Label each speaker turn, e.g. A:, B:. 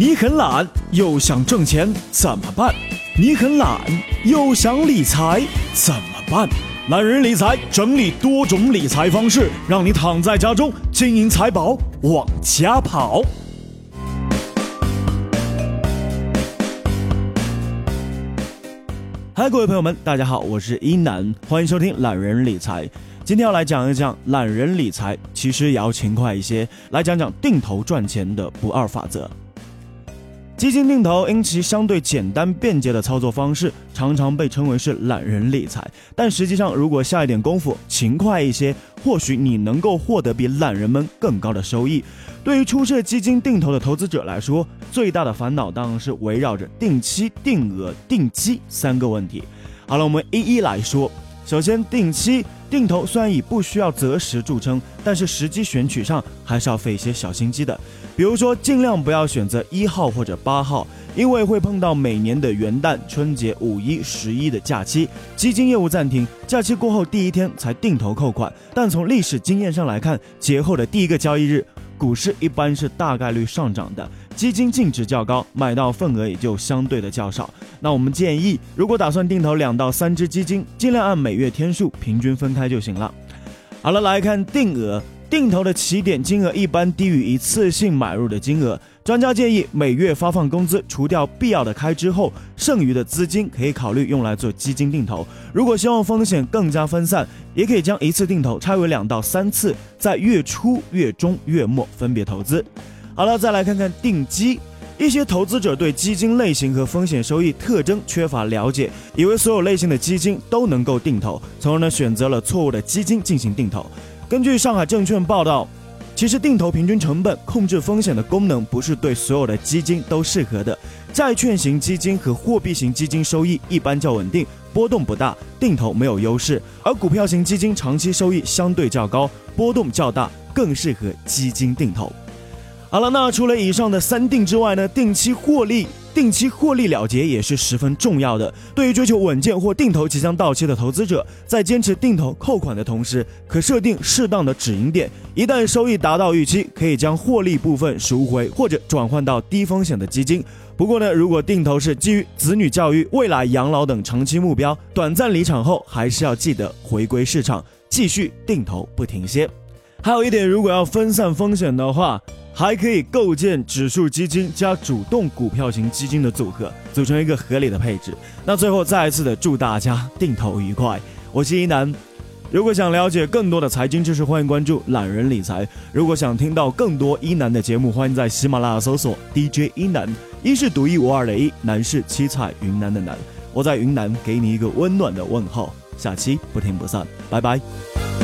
A: 你很懒又想挣钱怎么办？你很懒又想理财怎么办？懒人理财整理多种理财方式，让你躺在家中，金银财宝往家跑。嗨，各位朋友们，大家好，我是一南，欢迎收听懒人理财。今天要来讲一讲懒人理财，其实也要勤快一些，来讲讲定投赚钱的不二法则。基金定投因其相对简单便捷的操作方式，常常被称为是懒人理财。但实际上，如果下一点功夫，勤快一些，或许你能够获得比懒人们更高的收益。对于初涉基金定投的投资者来说，最大的烦恼当然是围绕着定期、定额、定基三个问题。好了，我们一一来说。首先，定期。定投虽然以不需要择时著称，但是时机选取上还是要费一些小心机的。比如说，尽量不要选择一号或者八号，因为会碰到每年的元旦、春节、五一、十一的假期，基金业务暂停，假期过后第一天才定投扣款。但从历史经验上来看，节后的第一个交易日，股市一般是大概率上涨的。基金净值较高，买到份额也就相对的较少。那我们建议，如果打算定投两到三只基金，尽量按每月天数平均分开就行了。好了，来看定额。定投的起点金额一般低于一次性买入的金额，专家建议每月发放工资，除掉必要的开支后，剩余的资金可以考虑用来做基金定投。如果希望风险更加分散，也可以将一次定投拆为两到三次，在月初、月中、月末分别投资。好了，再来看看定基。一些投资者对基金类型和风险收益特征缺乏了解，以为所有类型的基金都能够定投，从而呢选择了错误的基金进行定投。根据上海证券报道，其实定投平均成本控制风险的功能不是对所有的基金都适合的。债券型基金和货币型基金收益一般较稳定，波动不大，定投没有优势；而股票型基金长期收益相对较高，波动较大，更适合基金定投。好了，那除了以上的三定之外呢，定期获利、定期获利了结也是十分重要的。对于追求稳健或定投即将到期的投资者，在坚持定投扣款的同时，可设定适当的止盈点。一旦收益达到预期，可以将获利部分赎回或者转换到低风险的基金。不过呢，如果定投是基于子女教育、未来养老等长期目标，短暂离场后还是要记得回归市场，继续定投不停歇。还有一点，如果要分散风险的话，还可以构建指数基金加主动股票型基金的组合，组成一个合理的配置。那最后再一次的祝大家定投愉快。我是一南，如果想了解更多的财经知识，欢迎关注懒人理财。如果想听到更多一南的节目，欢迎在喜马拉雅搜索 DJ 一南。一是独一无二的一，南是七彩云南的南。我在云南给你一个温暖的问候。下期不听不散，拜拜。